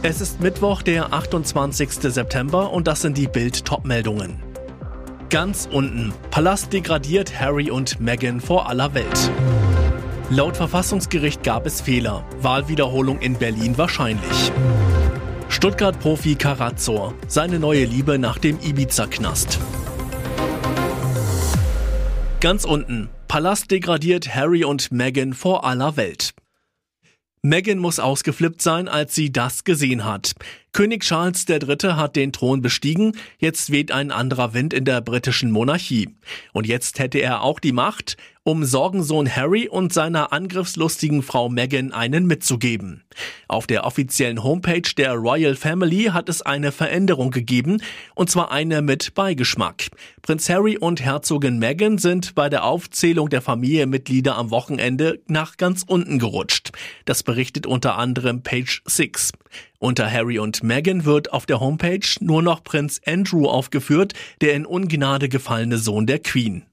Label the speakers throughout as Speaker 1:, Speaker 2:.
Speaker 1: Es ist Mittwoch, der 28. September und das sind die Bild Topmeldungen. Ganz unten. Palast degradiert Harry und Meghan vor aller Welt. Laut Verfassungsgericht gab es Fehler. Wahlwiederholung in Berlin wahrscheinlich. Stuttgart-Profi Karazor. Seine neue Liebe nach dem Ibiza-Knast. Ganz unten. Palast degradiert Harry und Meghan vor aller Welt. Meghan muss ausgeflippt sein, als sie das gesehen hat. König Charles III. hat den Thron bestiegen, jetzt weht ein anderer Wind in der britischen Monarchie. Und jetzt hätte er auch die Macht, um Sorgensohn Harry und seiner angriffslustigen Frau Meghan einen mitzugeben. Auf der offiziellen Homepage der Royal Family hat es eine Veränderung gegeben, und zwar eine mit Beigeschmack. Prinz Harry und Herzogin Meghan sind bei der Aufzählung der Familienmitglieder am Wochenende nach ganz unten gerutscht. Das berichtet unter anderem Page 6. Unter Harry und Meghan wird auf der Homepage nur noch Prinz Andrew aufgeführt, der in Ungnade gefallene Sohn der Queen.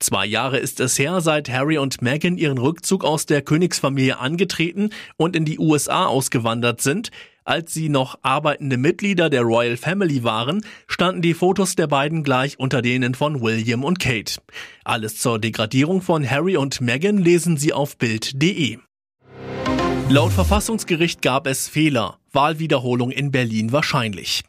Speaker 1: Zwei Jahre ist es her, seit Harry und Meghan ihren Rückzug aus der Königsfamilie angetreten und in die USA ausgewandert sind. Als sie noch arbeitende Mitglieder der Royal Family waren, standen die Fotos der beiden gleich unter denen von William und Kate. Alles zur Degradierung von Harry und Meghan lesen Sie auf Bild.de. Laut Verfassungsgericht gab es Fehler. Wahlwiederholung in Berlin wahrscheinlich.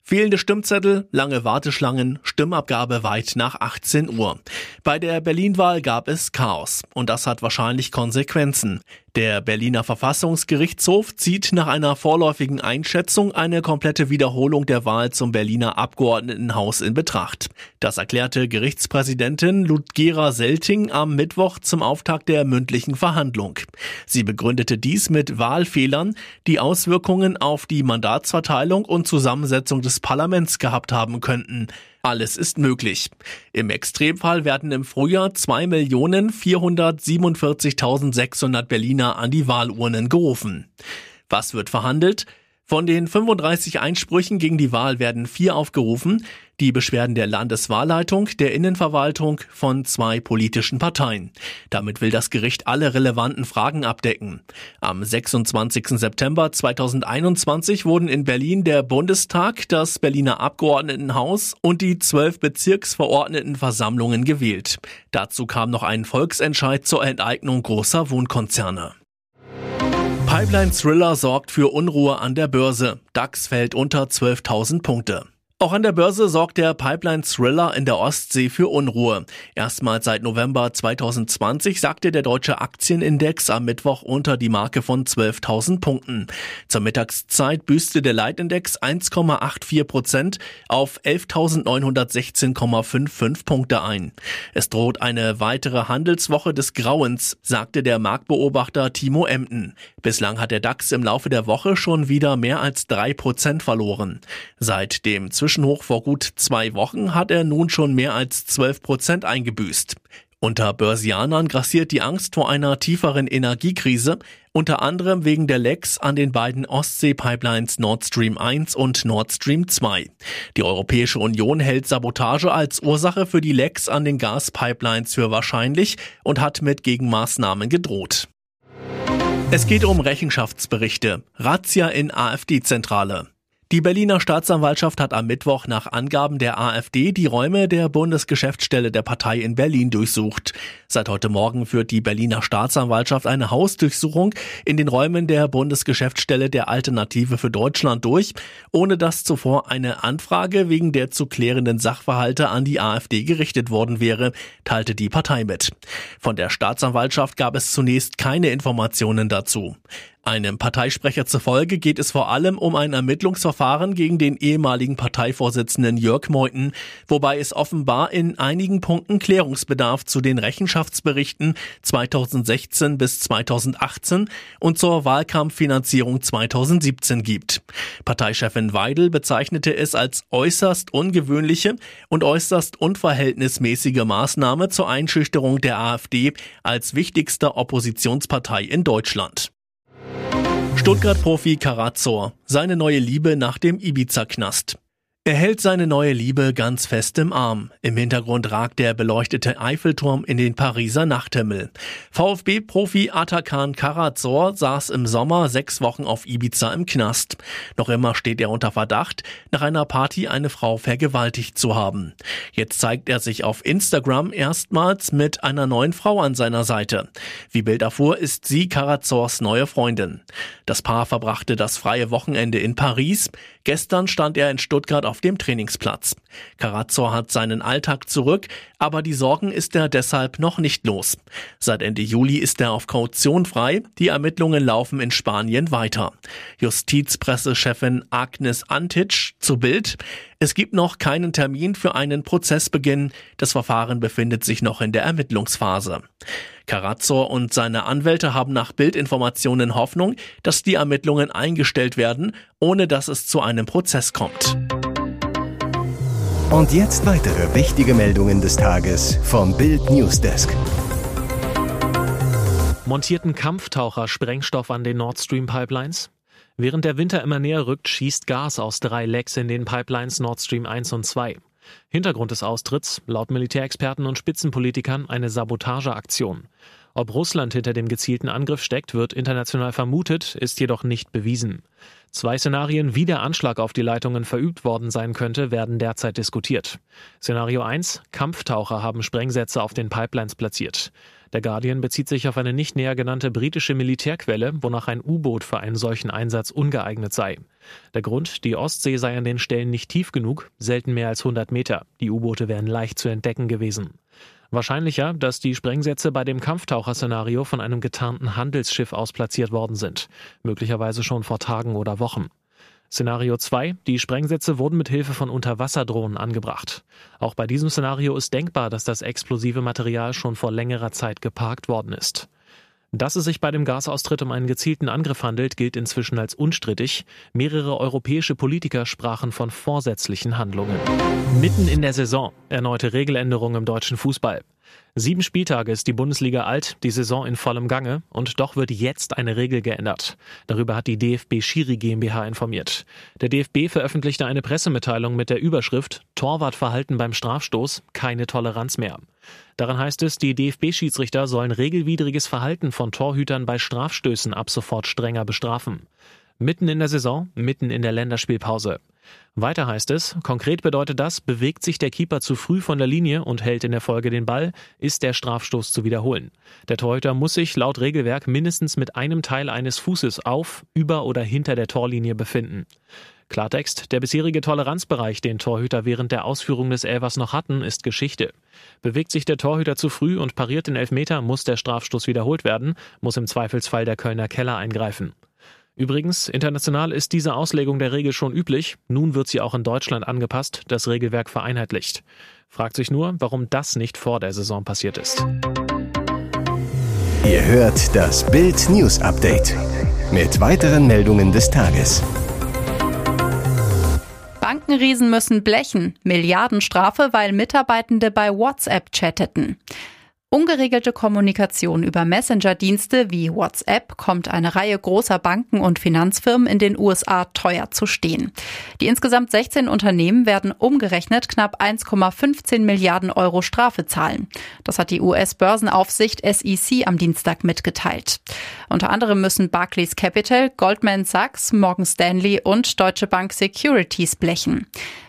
Speaker 1: Fehlende Stimmzettel, lange Warteschlangen, Stimmabgabe weit nach 18 Uhr. Bei der Berlin-Wahl gab es Chaos und das hat wahrscheinlich Konsequenzen. Der Berliner Verfassungsgerichtshof zieht nach einer vorläufigen Einschätzung eine komplette Wiederholung der Wahl zum Berliner Abgeordnetenhaus in Betracht. Das erklärte Gerichtspräsidentin Ludgera Selting am Mittwoch zum Auftakt der mündlichen Verhandlung. Sie begründete dies mit Wahlfehlern, die Auswirkungen auf die Mandatsverteilung und Zusammensetzung des Parlaments gehabt haben könnten. Alles ist möglich. Im Extremfall werden im Frühjahr 2.447.600 Berliner an die Wahlurnen gerufen. Was wird verhandelt? Von den 35 Einsprüchen gegen die Wahl werden vier aufgerufen, die Beschwerden der Landeswahlleitung, der Innenverwaltung von zwei politischen Parteien. Damit will das Gericht alle relevanten Fragen abdecken. Am 26. September 2021 wurden in Berlin der Bundestag, das Berliner Abgeordnetenhaus und die zwölf Bezirksverordnetenversammlungen gewählt. Dazu kam noch ein Volksentscheid zur Enteignung großer Wohnkonzerne. Pipeline Thriller sorgt für Unruhe an der Börse. DAX fällt unter 12.000 Punkte. Auch an der Börse sorgt der Pipeline-Thriller in der Ostsee für Unruhe. Erstmals seit November 2020 sagte der deutsche Aktienindex am Mittwoch unter die Marke von 12.000 Punkten. Zur Mittagszeit büßte der Leitindex 1,84 Prozent auf 11.916,55 Punkte ein. Es droht eine weitere Handelswoche des Grauens, sagte der Marktbeobachter Timo Emden. Bislang hat der DAX im Laufe der Woche schon wieder mehr als drei Prozent verloren. Seit dem Zwischenhoch vor gut zwei Wochen hat er nun schon mehr als 12 Prozent eingebüßt. Unter Börsianern grassiert die Angst vor einer tieferen Energiekrise, unter anderem wegen der Lecks an den beiden Ostsee-Pipelines Nord Stream 1 und Nord Stream 2. Die Europäische Union hält Sabotage als Ursache für die Lecks an den Gaspipelines für wahrscheinlich und hat mit Gegenmaßnahmen gedroht. Es geht um Rechenschaftsberichte. Razzia in AfD-Zentrale. Die Berliner Staatsanwaltschaft hat am Mittwoch nach Angaben der AfD die Räume der Bundesgeschäftsstelle der Partei in Berlin durchsucht. Seit heute Morgen führt die Berliner Staatsanwaltschaft eine Hausdurchsuchung in den Räumen der Bundesgeschäftsstelle der Alternative für Deutschland durch, ohne dass zuvor eine Anfrage wegen der zu klärenden Sachverhalte an die AfD gerichtet worden wäre, teilte die Partei mit. Von der Staatsanwaltschaft gab es zunächst keine Informationen dazu. Einem Parteisprecher zufolge geht es vor allem um ein Ermittlungsverfahren gegen den ehemaligen Parteivorsitzenden Jörg Meuthen, wobei es offenbar in einigen Punkten Klärungsbedarf zu den Rechenschaftsberichten 2016 bis 2018 und zur Wahlkampffinanzierung 2017 gibt. Parteichefin Weidel bezeichnete es als äußerst ungewöhnliche und äußerst unverhältnismäßige Maßnahme zur Einschüchterung der AfD als wichtigster Oppositionspartei in Deutschland. Stuttgart-Profi Karazor, seine neue Liebe nach dem Ibiza-Knast. Er hält seine neue Liebe ganz fest im Arm. Im Hintergrund ragt der beleuchtete Eiffelturm in den Pariser Nachthimmel. VfB-Profi Atakan Karazor saß im Sommer sechs Wochen auf Ibiza im Knast. Noch immer steht er unter Verdacht, nach einer Party eine Frau vergewaltigt zu haben. Jetzt zeigt er sich auf Instagram erstmals mit einer neuen Frau an seiner Seite. Wie Bild erfuhr, ist sie Karazors neue Freundin. Das Paar verbrachte das freie Wochenende in Paris. Gestern stand er in Stuttgart auf dem Trainingsplatz. Carazzo hat seinen Alltag zurück, aber die Sorgen ist er deshalb noch nicht los. Seit Ende Juli ist er auf Kaution frei. Die Ermittlungen laufen in Spanien weiter. Justizpressechefin Agnes Antic zu Bild. Es gibt noch keinen Termin für einen Prozessbeginn. Das Verfahren befindet sich noch in der Ermittlungsphase. Carazzo und seine Anwälte haben nach Bildinformationen Hoffnung, dass die Ermittlungen eingestellt werden, ohne dass es zu einem Prozess kommt.
Speaker 2: Und jetzt weitere wichtige Meldungen des Tages vom Bild Newsdesk.
Speaker 3: Montierten Kampftaucher Sprengstoff an den Nord Stream Pipelines? Während der Winter immer näher rückt, schießt Gas aus drei Lecks in den Pipelines Nord Stream 1 und 2. Hintergrund des Austritts, laut Militärexperten und Spitzenpolitikern, eine Sabotageaktion. Ob Russland hinter dem gezielten Angriff steckt, wird international vermutet, ist jedoch nicht bewiesen. Zwei Szenarien, wie der Anschlag auf die Leitungen verübt worden sein könnte, werden derzeit diskutiert. Szenario 1. Kampftaucher haben Sprengsätze auf den Pipelines platziert. Der Guardian bezieht sich auf eine nicht näher genannte britische Militärquelle, wonach ein U-Boot für einen solchen Einsatz ungeeignet sei. Der Grund, die Ostsee sei an den Stellen nicht tief genug, selten mehr als 100 Meter. Die U-Boote wären leicht zu entdecken gewesen. Wahrscheinlicher, dass die Sprengsätze bei dem Kampftaucherszenario von einem getarnten Handelsschiff aus platziert worden sind, möglicherweise schon vor Tagen oder Wochen. Szenario 2. Die Sprengsätze wurden mit Hilfe von Unterwasserdrohnen angebracht. Auch bei diesem Szenario ist denkbar, dass das explosive Material schon vor längerer Zeit geparkt worden ist. Dass es sich bei dem Gasaustritt um einen gezielten Angriff handelt, gilt inzwischen als unstrittig. Mehrere europäische Politiker sprachen von vorsätzlichen Handlungen. Mitten in der Saison erneute Regeländerungen im deutschen Fußball. Sieben Spieltage ist die Bundesliga alt, die Saison in vollem Gange und doch wird jetzt eine Regel geändert. Darüber hat die DFB Schiri GmbH informiert. Der DFB veröffentlichte eine Pressemitteilung mit der Überschrift Torwartverhalten beim Strafstoß, keine Toleranz mehr. Daran heißt es, die DFB-Schiedsrichter sollen regelwidriges Verhalten von Torhütern bei Strafstößen ab sofort strenger bestrafen. Mitten in der Saison, mitten in der Länderspielpause. Weiter heißt es, konkret bedeutet das, bewegt sich der Keeper zu früh von der Linie und hält in der Folge den Ball, ist der Strafstoß zu wiederholen. Der Torhüter muss sich laut Regelwerk mindestens mit einem Teil eines Fußes auf, über oder hinter der Torlinie befinden. Klartext, der bisherige Toleranzbereich, den Torhüter während der Ausführung des Elvers noch hatten, ist Geschichte. Bewegt sich der Torhüter zu früh und pariert den Elfmeter, muss der Strafstoß wiederholt werden, muss im Zweifelsfall der Kölner Keller eingreifen. Übrigens, international ist diese Auslegung der Regel schon üblich. Nun wird sie auch in Deutschland angepasst, das Regelwerk vereinheitlicht. Fragt sich nur, warum das nicht vor der Saison passiert ist.
Speaker 2: Ihr hört das Bild News Update mit weiteren Meldungen des Tages.
Speaker 4: Bankenriesen müssen blechen. Milliardenstrafe, weil Mitarbeitende bei WhatsApp chatteten. Ungeregelte Kommunikation über Messenger-Dienste wie WhatsApp kommt eine Reihe großer Banken und Finanzfirmen in den USA teuer zu stehen. Die insgesamt 16 Unternehmen werden umgerechnet knapp 1,15 Milliarden Euro Strafe zahlen. Das hat die US-Börsenaufsicht SEC am Dienstag mitgeteilt. Unter anderem müssen Barclays Capital, Goldman Sachs, Morgan Stanley und Deutsche Bank Securities blechen.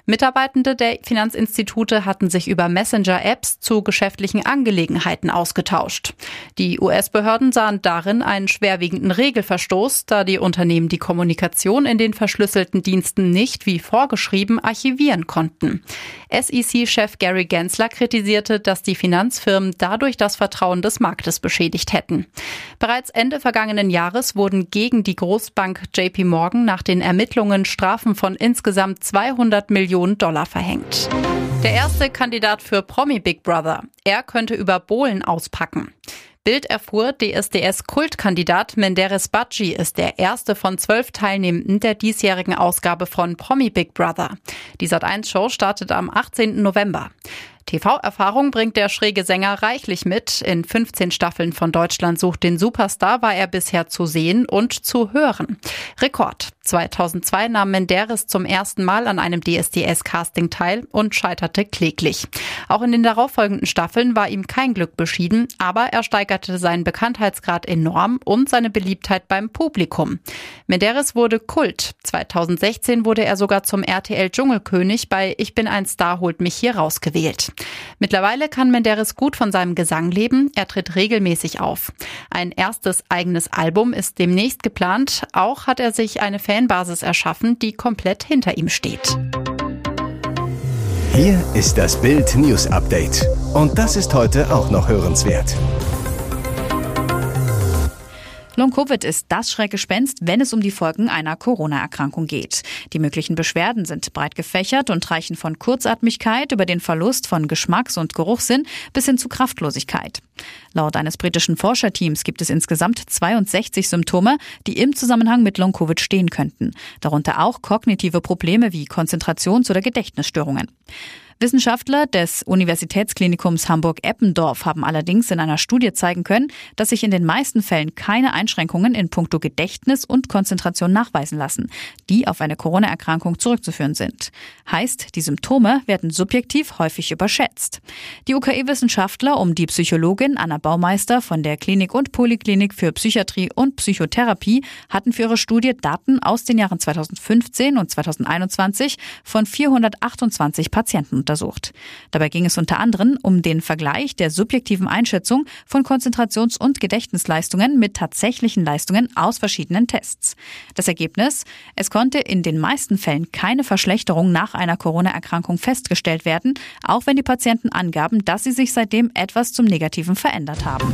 Speaker 4: Mitarbeitende der Finanzinstitute hatten sich über Messenger-Apps zu geschäftlichen Angelegenheiten ausgetauscht. Die US-Behörden sahen darin einen schwerwiegenden Regelverstoß, da die Unternehmen die Kommunikation in den verschlüsselten Diensten nicht wie vorgeschrieben archivieren konnten. SEC-Chef Gary Gensler kritisierte, dass die Finanzfirmen dadurch das Vertrauen des Marktes beschädigt hätten. Bereits Ende vergangenen Jahres wurden gegen die Großbank JP Morgan nach den Ermittlungen Strafen von insgesamt 200 Millionen Dollar verhängt. Der erste Kandidat für Promi Big Brother. Er könnte über Bohlen auspacken. Bild erfuhr, DSDS-Kultkandidat Menderes Badji ist der erste von zwölf Teilnehmenden der diesjährigen Ausgabe von Promi Big Brother. Die Sat1-Show startet am 18. November. TV-Erfahrung bringt der schräge Sänger reichlich mit. In 15 Staffeln von Deutschland sucht den Superstar war er bisher zu sehen und zu hören. Rekord. 2002 nahm Menderes zum ersten Mal an einem DSDS-Casting teil und scheiterte kläglich. Auch in den darauffolgenden Staffeln war ihm kein Glück beschieden, aber er steigerte seinen Bekanntheitsgrad enorm und seine Beliebtheit beim Publikum. Menderes wurde Kult. 2016 wurde er sogar zum RTL Dschungelkönig bei Ich bin ein Star holt mich hier rausgewählt. Mittlerweile kann Menderes gut von seinem Gesang leben. Er tritt regelmäßig auf. Ein erstes eigenes Album ist demnächst geplant. Auch hat er sich eine Fanbasis erschaffen, die komplett hinter ihm steht.
Speaker 2: Hier ist das Bild News Update. Und das ist heute auch noch hörenswert.
Speaker 5: Long-Covid ist das Schreckgespenst, wenn es um die Folgen einer Corona-Erkrankung geht. Die möglichen Beschwerden sind breit gefächert und reichen von Kurzatmigkeit über den Verlust von Geschmacks- und Geruchssinn bis hin zu Kraftlosigkeit. Laut eines britischen Forscherteams gibt es insgesamt 62 Symptome, die im Zusammenhang mit Long-Covid stehen könnten. Darunter auch kognitive Probleme wie Konzentrations- oder Gedächtnisstörungen. Wissenschaftler des Universitätsklinikums Hamburg-Eppendorf haben allerdings in einer Studie zeigen können, dass sich in den meisten Fällen keine Einschränkungen in puncto Gedächtnis und Konzentration nachweisen lassen, die auf eine Corona-Erkrankung zurückzuführen sind. Heißt, die Symptome werden subjektiv häufig überschätzt. Die UKE-Wissenschaftler um die Psychologin Anna Baumeister von der Klinik und Poliklinik für Psychiatrie und Psychotherapie hatten für ihre Studie Daten aus den Jahren 2015 und 2021 von 428 Patienten untersucht. Dabei ging es unter anderem um den Vergleich der subjektiven Einschätzung von Konzentrations- und Gedächtnisleistungen mit tatsächlichen Leistungen aus verschiedenen Tests. Das Ergebnis? Es konnte in den meisten Fällen keine Verschlechterung nach einer Corona-Erkrankung festgestellt werden, auch wenn die Patienten angaben, dass sie sich seitdem etwas zum Negativen verändert haben.